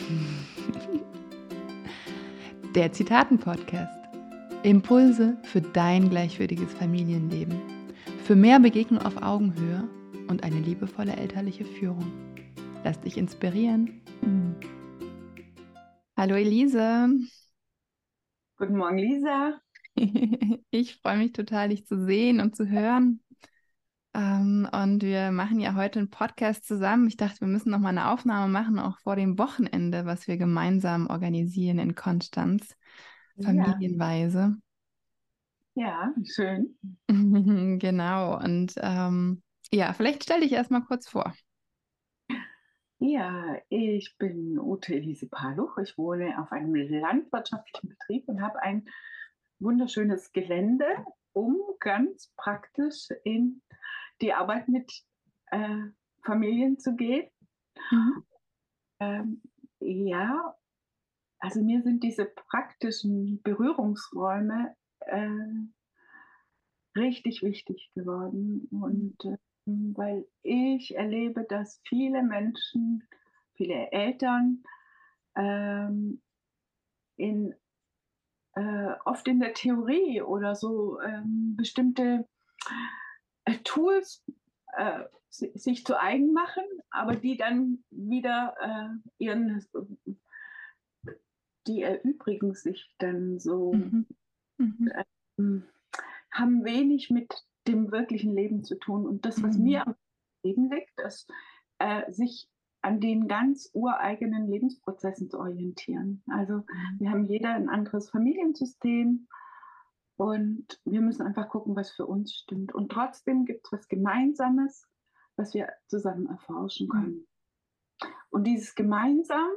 Der Zitaten-Podcast. Impulse für dein gleichwürdiges Familienleben. Für mehr Begegnung auf Augenhöhe und eine liebevolle elterliche Führung. Lass dich inspirieren. Hallo Elise. Guten Morgen, Lisa. Ich freue mich total, dich zu sehen und zu hören. Ähm, und wir machen ja heute einen Podcast zusammen. Ich dachte, wir müssen noch mal eine Aufnahme machen, auch vor dem Wochenende, was wir gemeinsam organisieren in Konstanz, familienweise. Ja, ja schön. genau. Und ähm, ja, vielleicht stell dich erstmal kurz vor. Ja, ich bin Ute Elise Paluch. Ich wohne auf einem landwirtschaftlichen Betrieb und habe ein wunderschönes Gelände, um ganz praktisch in die Arbeit mit äh, Familien zu gehen. Mhm. Ähm, ja, also mir sind diese praktischen Berührungsräume äh, richtig wichtig geworden. Und äh, weil ich erlebe, dass viele Menschen, viele Eltern ähm, in, äh, oft in der Theorie oder so ähm, bestimmte Tools äh, sich zu eigen machen, aber die dann wieder äh, ihren, die erübrigen sich dann so, mhm. Mhm. Ähm, haben wenig mit dem wirklichen Leben zu tun. Und das, was mhm. mir am Leben liegt, ist, äh, sich an den ganz ureigenen Lebensprozessen zu orientieren. Also mhm. wir haben jeder ein anderes Familiensystem und wir müssen einfach gucken, was für uns stimmt. Und trotzdem gibt es was Gemeinsames, was wir zusammen erforschen mhm. können. Und dieses gemeinsam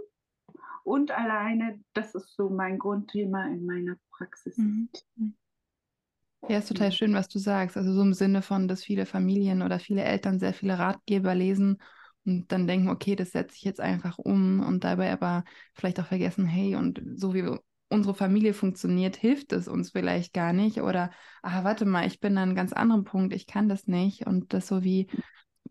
und alleine, das ist so mein Grundthema in meiner Praxis. Mhm. Ja, ist total schön, was du sagst. Also so im Sinne von, dass viele Familien oder viele Eltern sehr viele Ratgeber lesen und dann denken, okay, das setze ich jetzt einfach um und dabei aber vielleicht auch vergessen, hey, und so wie unsere Familie funktioniert, hilft es uns vielleicht gar nicht. Oder, ah, warte mal, ich bin an einem ganz anderen Punkt, ich kann das nicht. Und das so wie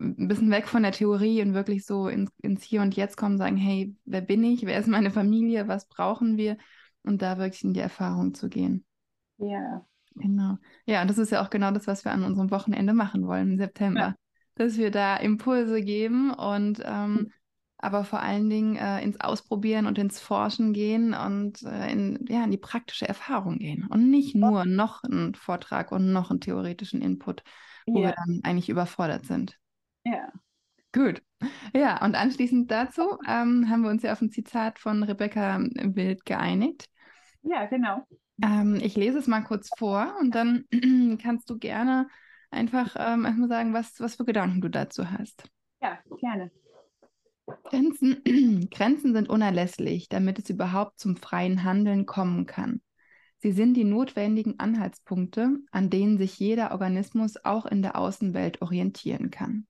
ein bisschen weg von der Theorie und wirklich so ins, ins Hier und Jetzt kommen, sagen, hey, wer bin ich? Wer ist meine Familie? Was brauchen wir? Und da wirklich in die Erfahrung zu gehen. Ja. Genau. Ja, und das ist ja auch genau das, was wir an unserem Wochenende machen wollen im September. Ja. Dass wir da Impulse geben und ähm, aber vor allen Dingen äh, ins Ausprobieren und ins Forschen gehen und äh, in, ja, in die praktische Erfahrung gehen und nicht nur noch einen Vortrag und noch einen theoretischen Input, wo ja. wir dann eigentlich überfordert sind. Ja. Gut. Ja, und anschließend dazu ähm, haben wir uns ja auf ein Zitat von Rebecca Wild geeinigt. Ja, genau. Ähm, ich lese es mal kurz vor und dann kannst du gerne einfach ähm, erstmal sagen, was, was für Gedanken du dazu hast. Ja, gerne. Grenzen, Grenzen sind unerlässlich, damit es überhaupt zum freien Handeln kommen kann. Sie sind die notwendigen Anhaltspunkte, an denen sich jeder Organismus auch in der Außenwelt orientieren kann.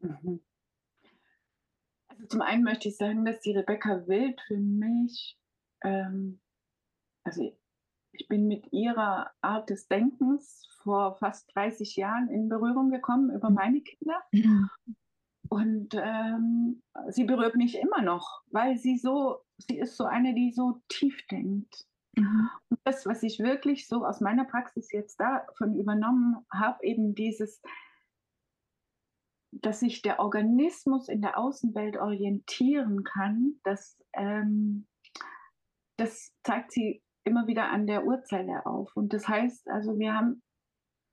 Mhm. Also zum einen möchte ich sagen, dass die Rebecca Wild für mich, ähm, also ich bin mit ihrer Art des Denkens vor fast 30 Jahren in Berührung gekommen über meine Kinder. Mhm. Und ähm, sie berührt mich immer noch, weil sie so, sie ist so eine, die so tief denkt. Mhm. Und das, was ich wirklich so aus meiner Praxis jetzt davon übernommen habe, eben dieses, dass sich der Organismus in der Außenwelt orientieren kann, das, ähm, das zeigt sie immer wieder an der Urzelle auf. Und das heißt, also wir haben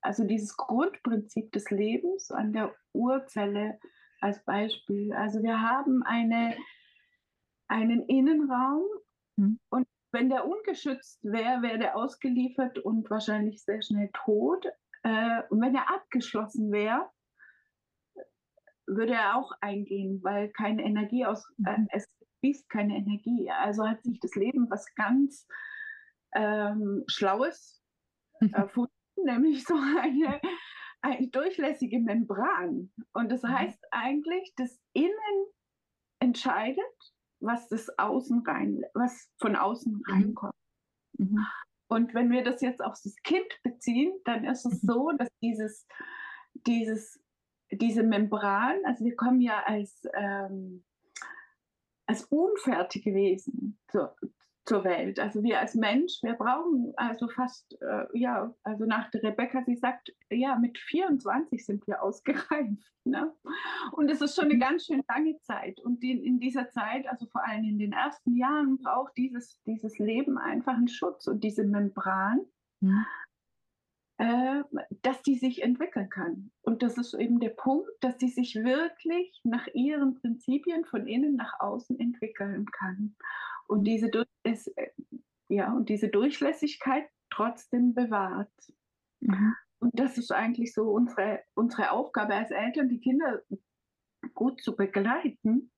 also dieses Grundprinzip des Lebens an der Urzelle als Beispiel. Also wir haben eine, einen Innenraum mhm. und wenn der ungeschützt wäre, wäre der ausgeliefert und wahrscheinlich sehr schnell tot. Äh, und wenn er abgeschlossen wäre, würde er auch eingehen, weil keine Energie aus, äh, mhm. es fließt keine Energie. Also hat sich das Leben was ganz ähm, Schlaues erfunden, nämlich so eine eine durchlässige Membran. Und das mhm. heißt eigentlich, das Innen entscheidet, was das Außen rein, was von außen mhm. reinkommt. Mhm. Und wenn wir das jetzt auf das Kind beziehen, dann ist es mhm. so, dass dieses, dieses, diese Membran, also wir kommen ja als, ähm, als unfertige Wesen zur, zur Welt. Also wir als Mensch, wir brauchen also fast, äh, ja, also nach der Rebecca, sie sagt, ja, mit 24 sind wir ausgereift. Ne? Und es ist schon eine mhm. ganz schön lange Zeit. Und die, in dieser Zeit, also vor allem in den ersten Jahren, braucht dieses, dieses Leben einfach einen Schutz und diese Membran. Mhm. Äh, dass die sich entwickeln kann. Und das ist eben der Punkt, dass die sich wirklich nach ihren Prinzipien von innen nach außen entwickeln kann. Und diese, ist, äh, ja, und diese Durchlässigkeit trotzdem bewahrt. Mhm. Und das ist eigentlich so unsere, unsere Aufgabe als Eltern, die Kinder gut zu begleiten.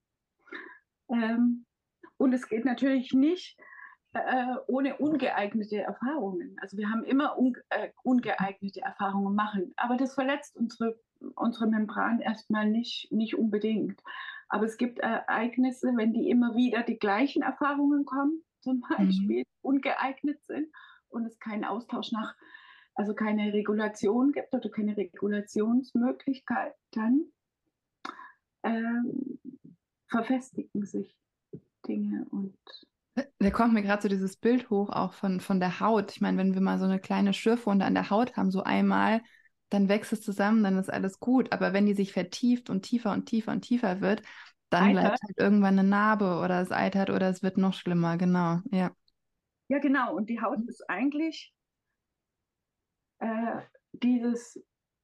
Ähm, und es geht natürlich nicht äh, ohne ungeeignete Erfahrungen. Also wir haben immer un, äh, ungeeignete Erfahrungen machen, aber das verletzt unsere, unsere Membran erstmal nicht, nicht unbedingt. Aber es gibt Ereignisse, wenn die immer wieder die gleichen Erfahrungen kommen, zum mhm. Beispiel mhm. ungeeignet sind und es keinen Austausch nach, also keine Regulation gibt oder keine Regulationsmöglichkeit, dann ähm, verfestigen sich Dinge und da kommt mir gerade so dieses Bild hoch, auch von, von der Haut. Ich meine, wenn wir mal so eine kleine Schürfwunde an der Haut haben, so einmal, dann wächst es zusammen, dann ist alles gut. Aber wenn die sich vertieft und tiefer und tiefer und tiefer wird, dann eitert. bleibt halt irgendwann eine Narbe oder es eitert oder es wird noch schlimmer, genau, ja. Ja, genau. Und die Haut ist eigentlich äh, dieses,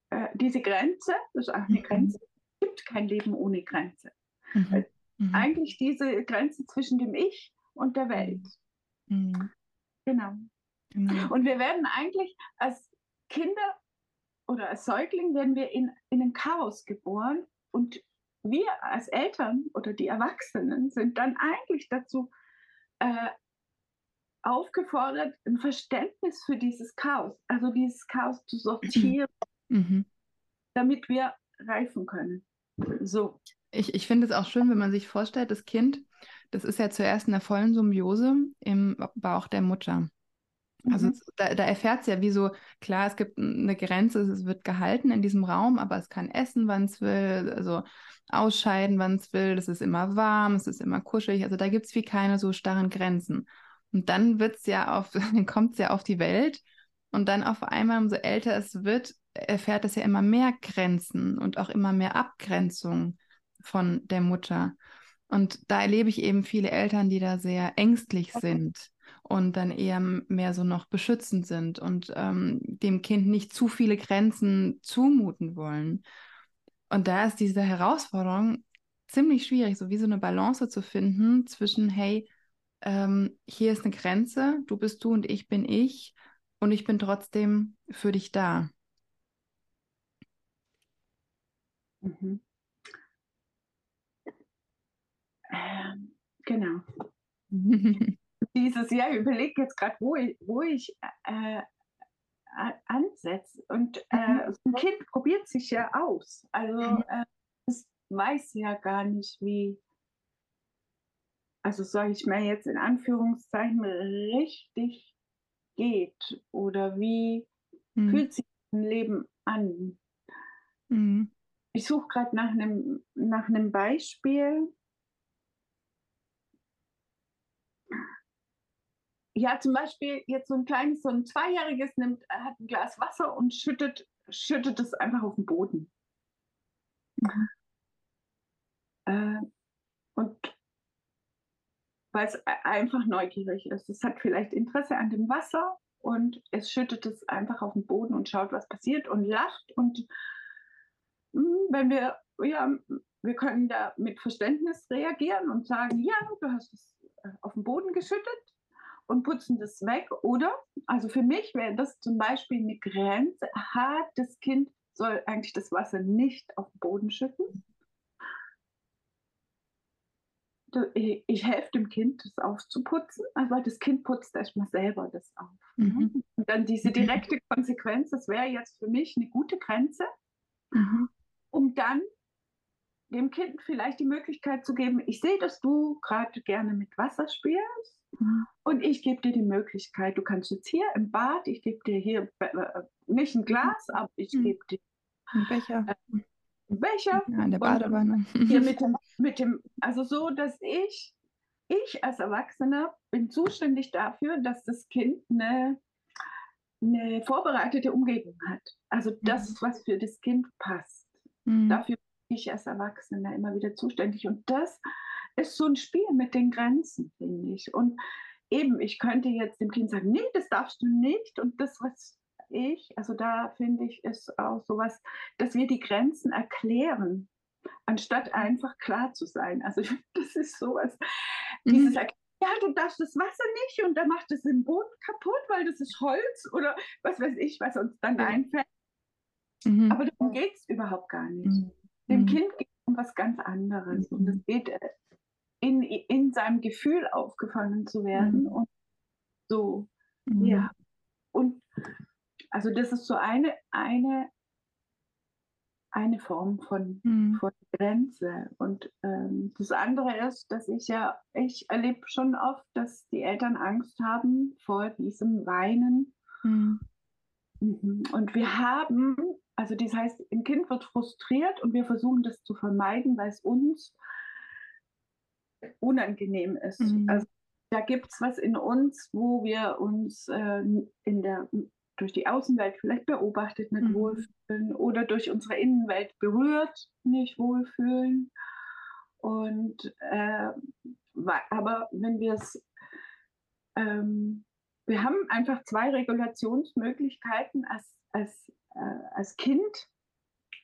äh, diese Grenze, das ist auch eine mhm. Grenze. Es gibt kein Leben ohne Grenze. Mhm. Mhm. Eigentlich diese Grenze zwischen dem Ich und der Welt. Mhm. Genau. genau. Und wir werden eigentlich als Kinder oder als Säugling werden wir in, in ein Chaos geboren und wir als Eltern oder die Erwachsenen sind dann eigentlich dazu äh, aufgefordert, ein Verständnis für dieses Chaos, also dieses Chaos zu sortieren, mhm. damit wir reifen können. So. Ich, ich finde es auch schön, wenn man sich vorstellt, das Kind das ist ja zuerst in der vollen Symbiose im Bauch der Mutter. Also mhm. da, da erfährt es ja wie so, klar, es gibt eine Grenze, es wird gehalten in diesem Raum, aber es kann essen, wann es will, also ausscheiden, wann es will, es ist immer warm, es ist immer kuschelig, also da gibt es wie keine so starren Grenzen. Und dann wird's ja auf, dann kommt es ja auf die Welt und dann auf einmal, umso älter es wird, erfährt es ja immer mehr Grenzen und auch immer mehr Abgrenzung von der Mutter. Und da erlebe ich eben viele Eltern, die da sehr ängstlich okay. sind und dann eher mehr so noch beschützend sind und ähm, dem Kind nicht zu viele Grenzen zumuten wollen. Und da ist diese Herausforderung ziemlich schwierig, so wie so eine Balance zu finden zwischen, hey, ähm, hier ist eine Grenze, du bist du und ich bin ich und ich bin trotzdem für dich da. Mhm. Ähm, genau. Dieses Jahr, ich überlege jetzt gerade, wo ich, wo ich äh, ansetze. Und äh, mhm. ein Kind probiert sich ja aus. Also mhm. äh, es weiß ja gar nicht, wie, also sage ich mal jetzt in Anführungszeichen, richtig geht oder wie mhm. fühlt sich ein Leben an. Mhm. Ich suche gerade nach einem nach einem Beispiel. Ja, zum Beispiel jetzt so ein kleines, so ein Zweijähriges nimmt, hat ein Glas Wasser und schüttet, schüttet es einfach auf den Boden. Mhm. Äh, und weil es einfach neugierig ist. Es hat vielleicht Interesse an dem Wasser und es schüttet es einfach auf den Boden und schaut, was passiert und lacht. Und hm, wenn wir, ja, wir können da mit Verständnis reagieren und sagen, ja, du hast es äh, auf den Boden geschüttet und putzen das weg. Oder, also für mich wäre das zum Beispiel eine Grenze. Aha, das Kind soll eigentlich das Wasser nicht auf den Boden schütten. Ich, ich helfe dem Kind, das aufzuputzen, aber das Kind putzt erstmal selber das auf. Mhm. Und dann diese mhm. direkte Konsequenz, das wäre jetzt für mich eine gute Grenze, mhm. um dann dem Kind vielleicht die Möglichkeit zu geben, ich sehe, dass du gerade gerne mit Wasser spielst. Und ich gebe dir die Möglichkeit, du kannst jetzt hier im Bad, ich gebe dir hier äh, nicht ein Glas, aber ich mhm. gebe dir einen Becher. Äh, Becher. Ja, in der Badewanne. Hier mit dem, mit dem, also so, dass ich ich als Erwachsener bin zuständig dafür, dass das Kind eine, eine vorbereitete Umgebung hat. Also das, mhm. was für das Kind passt. Mhm. Dafür bin ich als Erwachsener immer wieder zuständig. Und das ist so ein Spiel mit den Grenzen, finde ich. Und eben, ich könnte jetzt dem Kind sagen, nee, das darfst du nicht. Und das, was ich, also da finde ich, ist auch sowas, dass wir die Grenzen erklären, anstatt einfach klar zu sein. Also das ist sowas, mhm. dieses Erklären ja, du darfst das Wasser nicht und dann macht es den Boden kaputt, weil das ist Holz oder was weiß ich, was uns dann ja. einfällt. Mhm. Aber darum geht es überhaupt gar nicht. Mhm. Dem mhm. Kind geht es um was ganz anderes und es mhm. geht äh, in, in seinem Gefühl aufgefangen zu werden mhm. und so, ja. Und also das ist so eine, eine, eine Form von, mhm. von Grenze. Und ähm, das andere ist, dass ich ja, ich erlebe schon oft, dass die Eltern Angst haben vor diesem Weinen. Mhm. Mhm. Und wir haben, also das heißt, ein Kind wird frustriert und wir versuchen das zu vermeiden, weil es uns unangenehm ist. Mhm. Also da gibt es was in uns, wo wir uns äh, in der durch die Außenwelt vielleicht beobachtet nicht mhm. wohlfühlen oder durch unsere Innenwelt berührt nicht wohlfühlen. Und äh, aber wenn wir es, ähm, wir haben einfach zwei Regulationsmöglichkeiten als, als, äh, als Kind.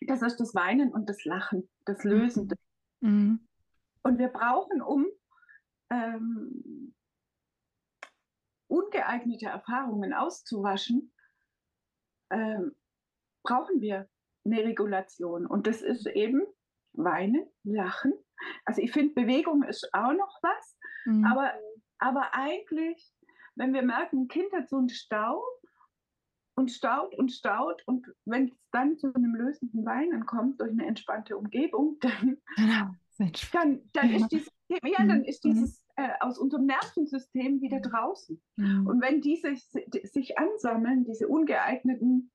Das ist das Weinen und das Lachen, das Lösen. Mhm. Und wir brauchen, um ähm, ungeeignete Erfahrungen auszuwaschen, ähm, brauchen wir eine Regulation. Und das ist eben Weinen, Lachen. Also ich finde, Bewegung ist auch noch was, mhm. aber, aber eigentlich, wenn wir merken, ein Kind hat so einen Stau und staut und staut und wenn es dann zu einem lösenden Weinen kommt durch eine entspannte Umgebung, dann, genau. dann, dann ist dieses, ja, dann mhm. ist dieses äh, aus unserem Nervensystem wieder draußen. Mhm. Und wenn diese sich ansammeln, diese ungeeigneten,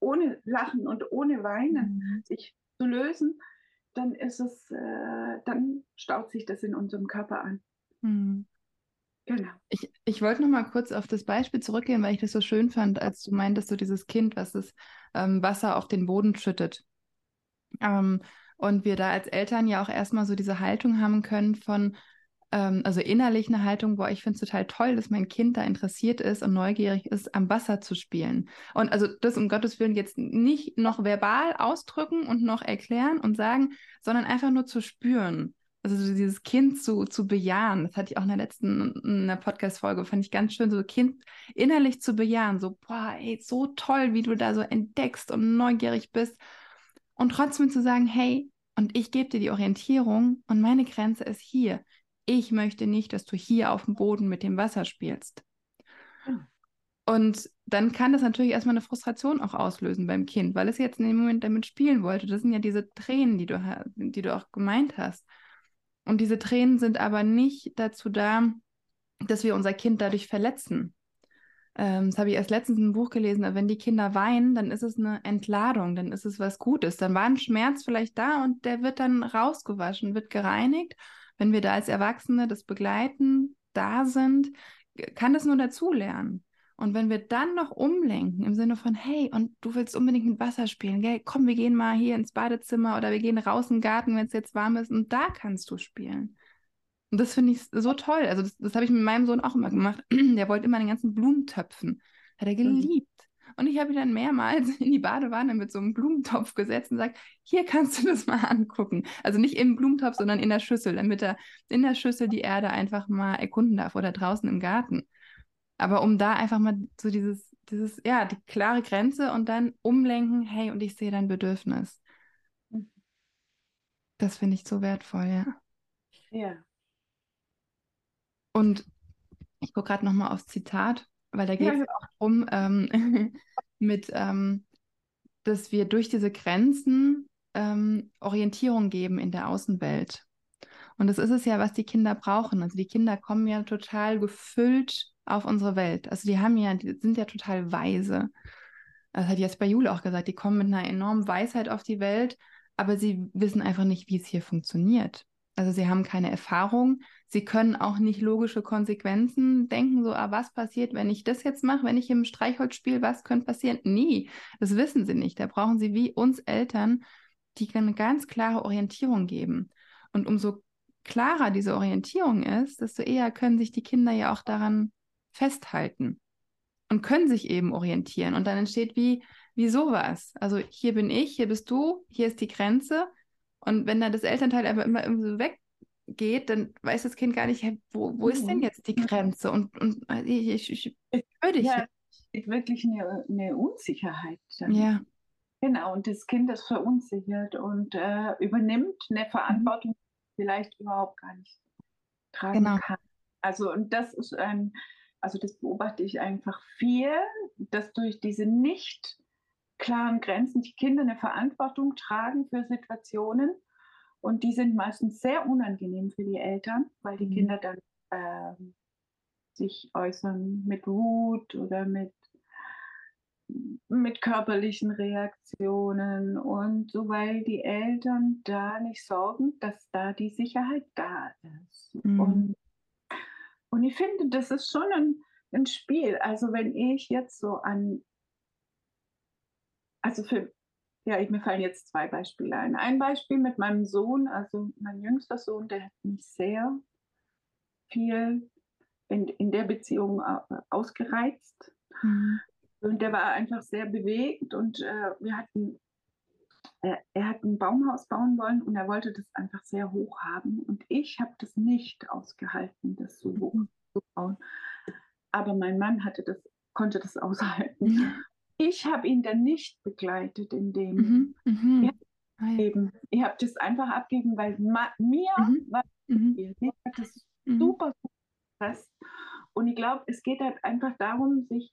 ohne Lachen und ohne Weinen mhm. sich zu lösen, dann ist es, äh, dann staut sich das in unserem Körper an. Mhm. Genau. Ich, ich wollte noch mal kurz auf das Beispiel zurückgehen, weil ich das so schön fand, als du meintest, so dieses Kind, was das ähm, Wasser auf den Boden schüttet. Ähm, und wir da als Eltern ja auch erstmal so diese Haltung haben können von, ähm, also innerlich eine Haltung, boah, ich finde es total toll, dass mein Kind da interessiert ist und neugierig ist, am Wasser zu spielen. Und also das um Gottes Willen jetzt nicht noch verbal ausdrücken und noch erklären und sagen, sondern einfach nur zu spüren. Also so dieses Kind zu, zu bejahen, das hatte ich auch in der letzten Podcast-Folge, fand ich ganz schön, so Kind innerlich zu bejahen, so, boah, ey, so toll, wie du da so entdeckst und neugierig bist. Und trotzdem zu sagen, hey, und ich gebe dir die Orientierung und meine Grenze ist hier ich möchte nicht, dass du hier auf dem Boden mit dem Wasser spielst. Ja. Und dann kann das natürlich erstmal eine Frustration auch auslösen beim Kind, weil es jetzt in dem Moment damit spielen wollte. Das sind ja diese Tränen, die du, die du auch gemeint hast. Und diese Tränen sind aber nicht dazu da, dass wir unser Kind dadurch verletzen. Ähm, das habe ich erst letztens in einem Buch gelesen. Wenn die Kinder weinen, dann ist es eine Entladung, dann ist es was Gutes. Dann war ein Schmerz vielleicht da und der wird dann rausgewaschen, wird gereinigt wenn wir da als Erwachsene das begleiten, da sind, kann das nur dazulernen. Und wenn wir dann noch umlenken im Sinne von, hey, und du willst unbedingt mit Wasser spielen, gell? komm, wir gehen mal hier ins Badezimmer oder wir gehen raus in den Garten, wenn es jetzt warm ist und da kannst du spielen. Und das finde ich so toll. Also das, das habe ich mit meinem Sohn auch immer gemacht. Der wollte immer den ganzen Blumentöpfen. Hat er mhm. geliebt. Und ich habe ihn dann mehrmals in die Badewanne mit so einem Blumentopf gesetzt und gesagt, hier kannst du das mal angucken. Also nicht im Blumentopf, sondern in der Schüssel, damit er in der Schüssel die Erde einfach mal erkunden darf oder draußen im Garten. Aber um da einfach mal so dieses, dieses, ja, die klare Grenze und dann umlenken, hey, und ich sehe dein Bedürfnis. Das finde ich so wertvoll, ja. Ja. Und ich gucke gerade nochmal aufs Zitat weil da geht es ja. auch darum, ähm, mit, ähm, dass wir durch diese Grenzen ähm, Orientierung geben in der Außenwelt. Und das ist es ja, was die Kinder brauchen. Also die Kinder kommen ja total gefüllt auf unsere Welt. Also die haben ja, die sind ja total weise. Das hat jetzt bei Jule auch gesagt, die kommen mit einer enormen Weisheit auf die Welt, aber sie wissen einfach nicht, wie es hier funktioniert. Also sie haben keine Erfahrung, sie können auch nicht logische Konsequenzen denken, so, ah, was passiert, wenn ich das jetzt mache, wenn ich im Streichholz spiele, was könnte passieren? Nie, das wissen sie nicht. Da brauchen sie wie uns Eltern, die eine ganz klare Orientierung geben. Und umso klarer diese Orientierung ist, desto eher können sich die Kinder ja auch daran festhalten und können sich eben orientieren. Und dann entsteht wie, wie sowas. Also hier bin ich, hier bist du, hier ist die Grenze. Und wenn dann das Elternteil einfach immer irgendwie so weggeht, dann weiß das Kind gar nicht, hey, wo, wo ist denn mhm. jetzt die Grenze? Und, und ich, ich, ich, ich höre dich. Ja, wirklich eine, eine Unsicherheit. Dann. Ja. Genau, und das Kind ist verunsichert und äh, übernimmt eine mhm. Verantwortung, die vielleicht überhaupt gar nicht tragen genau. kann. Also, und das ist ein, also das beobachte ich einfach viel, dass durch diese nicht klaren Grenzen die Kinder eine Verantwortung tragen für Situationen und die sind meistens sehr unangenehm für die Eltern, weil die mhm. Kinder dann äh, sich äußern mit Wut oder mit mit körperlichen Reaktionen und so, weil die Eltern da nicht sorgen, dass da die Sicherheit da ist. Mhm. Und, und ich finde, das ist schon ein, ein Spiel. Also wenn ich jetzt so an, also für, ja, mir fallen jetzt zwei Beispiele ein. Ein Beispiel mit meinem Sohn, also mein jüngster Sohn, der hat mich sehr viel in, in der Beziehung ausgereizt. Mhm. Und der war einfach sehr bewegt und äh, wir hatten, äh, er hat ein Baumhaus bauen wollen und er wollte das einfach sehr hoch haben. Und ich habe das nicht ausgehalten, das so hoch zu bauen. Aber mein Mann hatte das, konnte das aushalten. Ich habe ihn dann nicht begleitet in dem. Mhm. Mhm. Ja, ah, eben. Ich habe das einfach abgegeben, weil mir mhm. war mhm. mir hat das mhm. super gepasst. Und ich glaube, es geht halt einfach darum, sich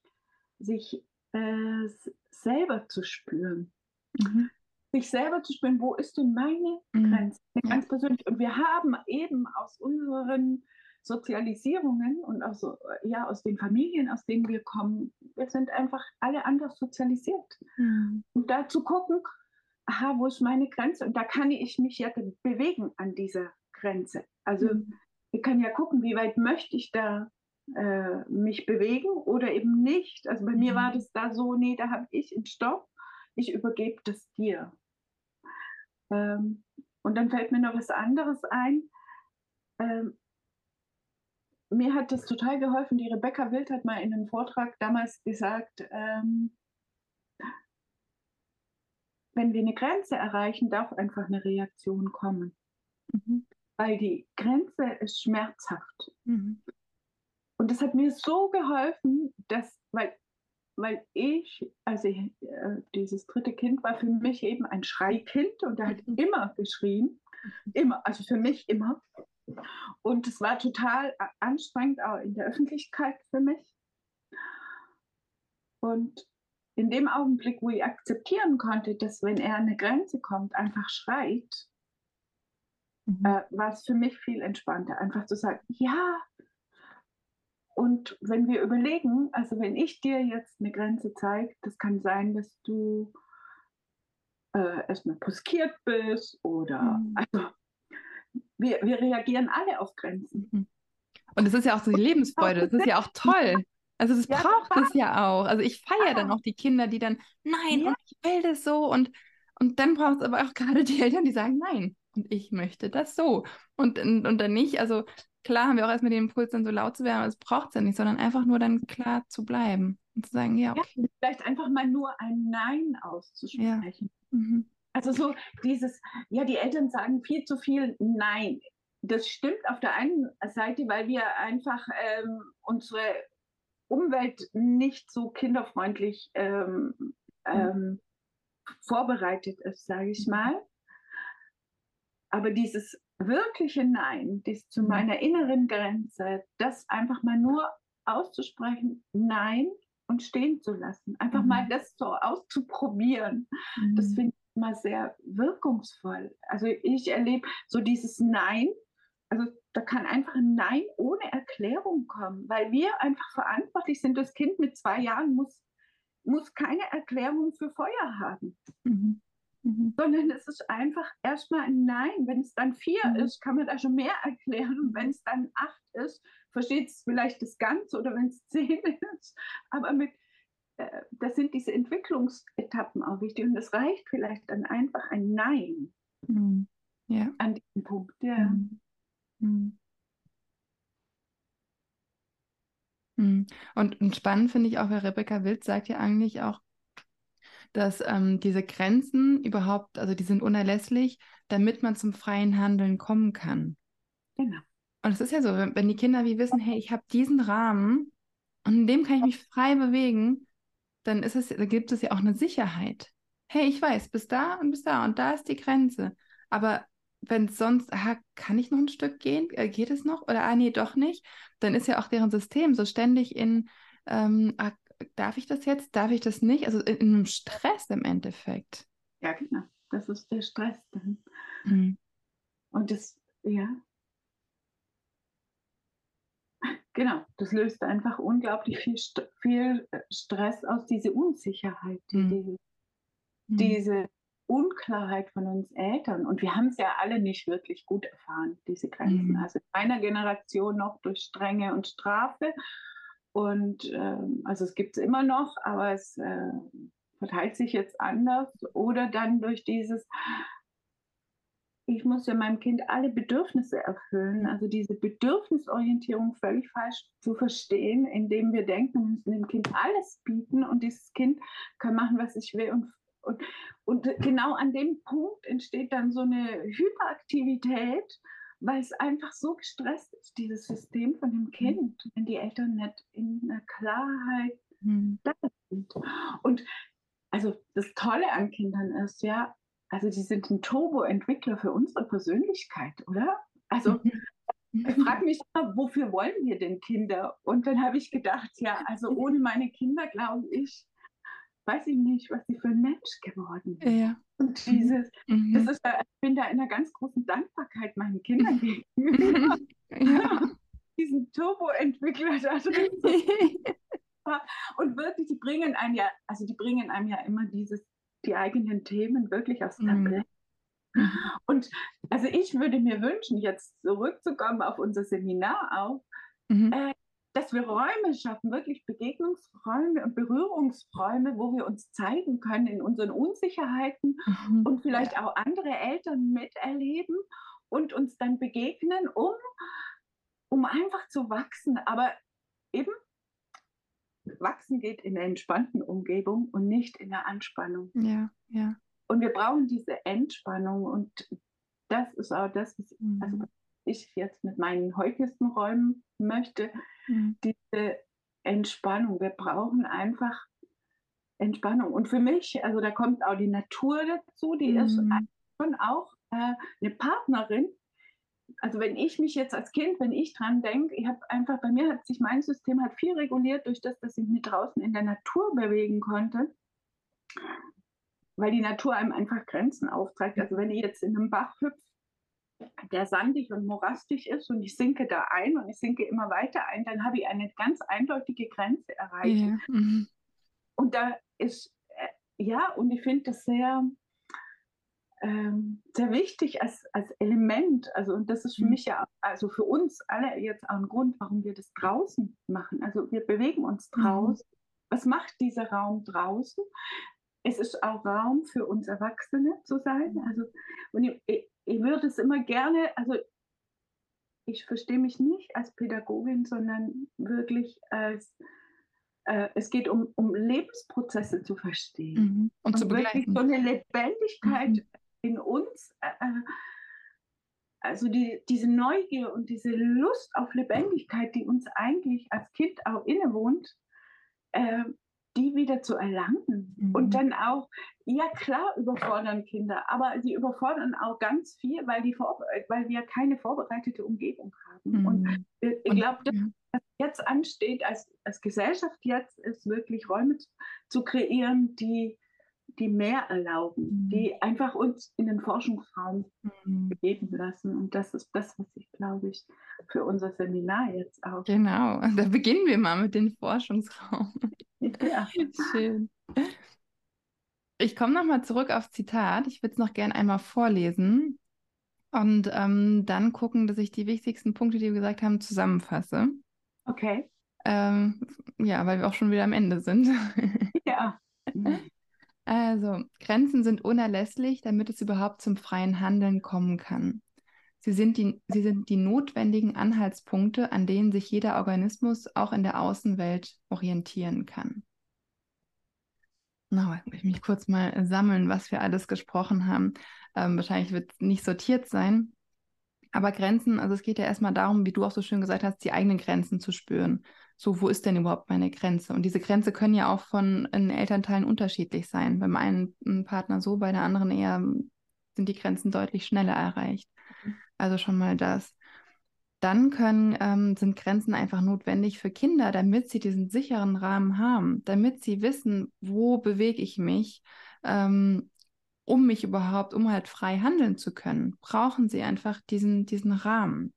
sich äh, selber zu spüren. Mhm. Sich selber zu spüren, wo ist denn meine mhm. Grenze? Ganz persönlich. Und wir haben eben aus unseren Sozialisierungen und auch so, ja, aus den Familien, aus denen wir kommen, wir sind einfach alle anders sozialisiert. Mhm. Und da zu gucken, aha, wo ist meine Grenze? Und da kann ich mich ja bewegen an dieser Grenze. Also mhm. ich kann ja gucken, wie weit möchte ich da äh, mich bewegen oder eben nicht. Also bei mhm. mir war das da so, nee, da habe ich einen Stopp, ich übergebe das dir. Ähm, und dann fällt mir noch was anderes ein. Ähm, mir hat das total geholfen. Die Rebecca Wild hat mal in einem Vortrag damals gesagt, ähm, wenn wir eine Grenze erreichen, darf einfach eine Reaktion kommen. Mhm. Weil die Grenze ist schmerzhaft. Mhm. Und das hat mir so geholfen, dass, weil, weil ich, also äh, dieses dritte Kind war für mich eben ein Schreikind und er hat mhm. immer geschrien. Immer, also für mich immer. Und es war total anstrengend auch in der Öffentlichkeit für mich. Und in dem Augenblick, wo ich akzeptieren konnte, dass wenn er an eine Grenze kommt, einfach schreit, mhm. äh, war es für mich viel entspannter, einfach zu sagen, ja, und wenn wir überlegen, also wenn ich dir jetzt eine Grenze zeige, das kann sein, dass du äh, erstmal bruskiert bist oder mhm. also wir, wir reagieren alle auf Grenzen. Mhm. Und es ist ja auch so die Lebensfreude, das ist ja auch toll. Also das ja, braucht es ja auch. Also ich feiere dann auch die Kinder, die dann, nein, ja. und ich will das so. Und, und dann braucht es aber auch gerade die Eltern, die sagen, nein, und ich möchte das so. Und, und, und dann nicht, also klar haben wir auch erstmal den Impuls, dann so laut zu werden, aber es braucht es ja nicht, sondern einfach nur dann klar zu bleiben und zu sagen, ja, okay. Ja, vielleicht einfach mal nur ein Nein auszusprechen. Mhm. Also so dieses, ja, die Eltern sagen viel zu viel Nein. Das stimmt auf der einen Seite, weil wir einfach ähm, unsere Umwelt nicht so kinderfreundlich ähm, ähm, vorbereitet ist, sage ich mhm. mal. Aber dieses wirkliche Nein, dies zu mhm. meiner inneren Grenze, das einfach mal nur auszusprechen, Nein und stehen zu lassen. Einfach mhm. mal das so auszuprobieren. Mhm. Das finde ich immer sehr wirkungsvoll. Also ich erlebe so dieses Nein. Also da kann einfach ein Nein ohne Erklärung kommen, weil wir einfach verantwortlich sind. Das Kind mit zwei Jahren muss, muss keine Erklärung für Feuer haben. Mhm. mhm. sondern es ist einfach erstmal ein Nein. Wenn es dann vier mhm. ist, kann man da schon mehr erklären. Und wenn es dann acht ist, versteht es vielleicht das Ganze oder wenn es zehn ist. Aber mit, äh, das sind diese Entwicklungsetappen auch wichtig. Und es reicht vielleicht dann einfach ein Nein mhm. ja. an diesem Punkt. Ja. Mhm. mhm. Mhm. Und, und spannend finde ich auch, weil Rebecca Wild sagt ja eigentlich auch, dass ähm, diese Grenzen überhaupt, also die sind unerlässlich, damit man zum freien Handeln kommen kann. Genau. Und es ist ja so, wenn, wenn die Kinder wie wissen, hey, ich habe diesen Rahmen und in dem kann ich mich frei bewegen, dann ist es, da gibt es ja auch eine Sicherheit. Hey, ich weiß, bis da und bis da und da ist die Grenze. Aber wenn sonst, aha, kann ich noch ein Stück gehen? Äh, geht es noch? Oder ah, nee, doch nicht. Dann ist ja auch deren System so ständig in, ähm, ah, darf ich das jetzt? Darf ich das nicht? Also in, in einem Stress im Endeffekt. Ja, genau. Das ist der Stress dann. Mhm. Und das, ja. Genau, das löst einfach unglaublich viel, St viel äh, Stress aus, diese Unsicherheit, mhm. diese, mhm. diese Unklarheit von uns Eltern. Und wir haben es ja alle nicht wirklich gut erfahren, diese Grenzen. Mhm. Also in meiner Generation noch durch Strenge und Strafe und äh, also es gibt es immer noch, aber es äh, verteilt sich jetzt anders. Oder dann durch dieses, ich muss ja meinem Kind alle Bedürfnisse erfüllen. Also diese Bedürfnisorientierung völlig falsch zu verstehen, indem wir denken, wir müssen dem Kind alles bieten und dieses Kind kann machen, was ich will. Und, und, und genau an dem Punkt entsteht dann so eine Hyperaktivität weil es einfach so gestresst ist, dieses System von dem mhm. Kind, wenn die Eltern nicht in einer Klarheit mhm. da sind. Und also das Tolle an Kindern ist ja, also die sind ein Turbo-Entwickler für unsere Persönlichkeit, oder? Also mhm. ich frage mich immer, wofür wollen wir denn Kinder? Und dann habe ich gedacht, ja, also ohne meine Kinder glaube ich, weiß ich nicht, was sie für ein Mensch geworden sind. Ja. Und dieses, mhm. das ist, ich bin da in einer ganz großen Dankbarkeit meinen Kindern gegenüber. ja. Diesen Turbo-Entwickler da drin. Und wirklich, die bringen einem ja, also die bringen einem ja immer dieses, die eigenen Themen wirklich aufs. Tablett. Mhm. Und also ich würde mir wünschen, jetzt zurückzukommen auf unser Seminar auch, mhm. äh, dass wir Räume schaffen, wirklich Begegnungsräume und Berührungsräume, wo wir uns zeigen können in unseren Unsicherheiten mhm. und vielleicht auch andere Eltern miterleben und uns dann begegnen, um, um einfach zu wachsen. Aber eben, wachsen geht in einer entspannten Umgebung und nicht in der Anspannung. Ja, ja. Und wir brauchen diese Entspannung und das ist auch das, was mhm. also ich jetzt mit meinen häufigsten Räumen möchte, mhm. diese Entspannung. Wir brauchen einfach Entspannung. Und für mich, also da kommt auch die Natur dazu, die mhm. ist schon auch äh, eine Partnerin. Also wenn ich mich jetzt als Kind, wenn ich dran denke, ich habe einfach, bei mir hat sich mein System hat viel reguliert durch das, dass ich mich draußen in der Natur bewegen konnte, weil die Natur einem einfach Grenzen aufzeigt. Also wenn ich jetzt in einem Bach hüpfe, der sandig und morastig ist und ich sinke da ein und ich sinke immer weiter ein, dann habe ich eine ganz eindeutige Grenze erreicht. Ja. Mhm. Und da ist, äh, ja, und ich finde das sehr, ähm, sehr wichtig als, als Element. Also, und das ist für mhm. mich ja, also für uns alle jetzt auch ein Grund, warum wir das draußen machen. Also, wir bewegen uns mhm. draußen. Mhm. Was macht dieser Raum draußen? Es ist auch Raum für uns Erwachsene zu sein. Mhm. Also, und ich, ich würde es immer gerne, also ich verstehe mich nicht als Pädagogin, sondern wirklich als, äh, es geht um, um Lebensprozesse zu verstehen. Mhm. Und, und, zu begleiten. so eine Lebendigkeit mhm. In uns, äh, äh, also die, diese Neugier und diese Lust auf Lebendigkeit, die uns eigentlich als Kind auch innewohnt, äh, die wieder zu erlangen. Mhm. Und dann auch, ja klar, überfordern Kinder, aber sie überfordern auch ganz viel, weil, die weil wir keine vorbereitete Umgebung haben. Mhm. Und ich glaube, das, was jetzt ansteht als, als Gesellschaft jetzt, ist wirklich Räume zu, zu kreieren, die, die mehr erlauben, mhm. die einfach uns in den Forschungsraum mhm. begeben lassen. Und das ist das, was ich, glaube ich, für unser Seminar jetzt auch. Genau, da beginnen wir mal mit dem Forschungsraum. Ja. Schön. Ich komme nochmal zurück aufs Zitat. Ich würde es noch gerne einmal vorlesen und ähm, dann gucken, dass ich die wichtigsten Punkte, die wir gesagt haben, zusammenfasse. Okay. Ähm, ja, weil wir auch schon wieder am Ende sind. ja. Also, Grenzen sind unerlässlich, damit es überhaupt zum freien Handeln kommen kann. Sie sind, die, sie sind die notwendigen Anhaltspunkte, an denen sich jeder Organismus auch in der Außenwelt orientieren kann. Na, ich mich kurz mal sammeln, was wir alles gesprochen haben. Ähm, wahrscheinlich wird es nicht sortiert sein. Aber Grenzen, also es geht ja erstmal darum, wie du auch so schön gesagt hast, die eigenen Grenzen zu spüren. So, wo ist denn überhaupt meine Grenze? Und diese Grenze können ja auch von den Elternteilen unterschiedlich sein. Beim einen Partner so, bei der anderen eher sind die Grenzen deutlich schneller erreicht. Mhm. Also schon mal das. Dann können, ähm, sind Grenzen einfach notwendig für Kinder, damit sie diesen sicheren Rahmen haben, damit sie wissen, wo bewege ich mich, ähm, um mich überhaupt, um halt frei handeln zu können, brauchen sie einfach diesen, diesen Rahmen.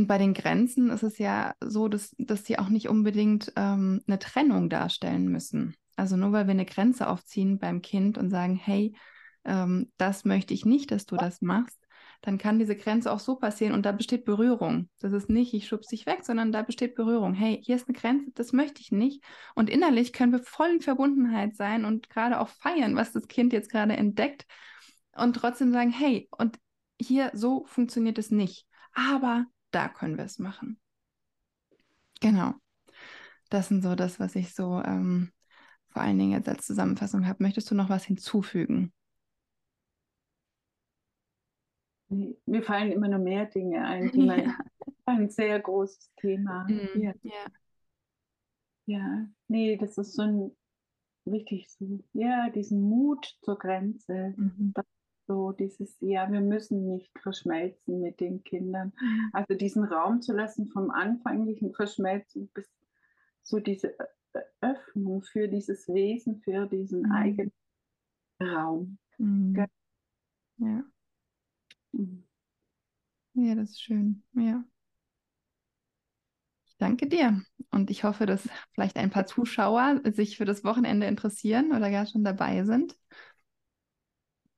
Und bei den Grenzen ist es ja so, dass, dass sie auch nicht unbedingt ähm, eine Trennung darstellen müssen. Also nur weil wir eine Grenze aufziehen beim Kind und sagen, hey, ähm, das möchte ich nicht, dass du das machst, dann kann diese Grenze auch so passieren und da besteht Berührung. Das ist nicht, ich schubse dich weg, sondern da besteht Berührung. Hey, hier ist eine Grenze, das möchte ich nicht. Und innerlich können wir voll in Verbundenheit sein und gerade auch feiern, was das Kind jetzt gerade entdeckt und trotzdem sagen, hey, und hier so funktioniert es nicht. Aber da können wir es machen. Genau. Das sind so das, was ich so ähm, vor allen Dingen jetzt als Zusammenfassung habe. Möchtest du noch was hinzufügen? Mir fallen immer noch mehr Dinge ein, die ja. ein sehr großes Thema. Mhm. Ja. ja. Ja, nee, das ist so ein wichtig, so, ja, diesen Mut zur Grenze. Mhm. So dieses, ja, wir müssen nicht verschmelzen mit den Kindern. Mhm. Also diesen Raum zu lassen vom anfänglichen Verschmelzen bis so diese Öffnung für dieses Wesen, für diesen mhm. eigenen Raum. Mhm. Ja. Mhm. Ja, das ist schön. Ja. Ich danke dir und ich hoffe, dass vielleicht ein paar Zuschauer sich für das Wochenende interessieren oder gar schon dabei sind.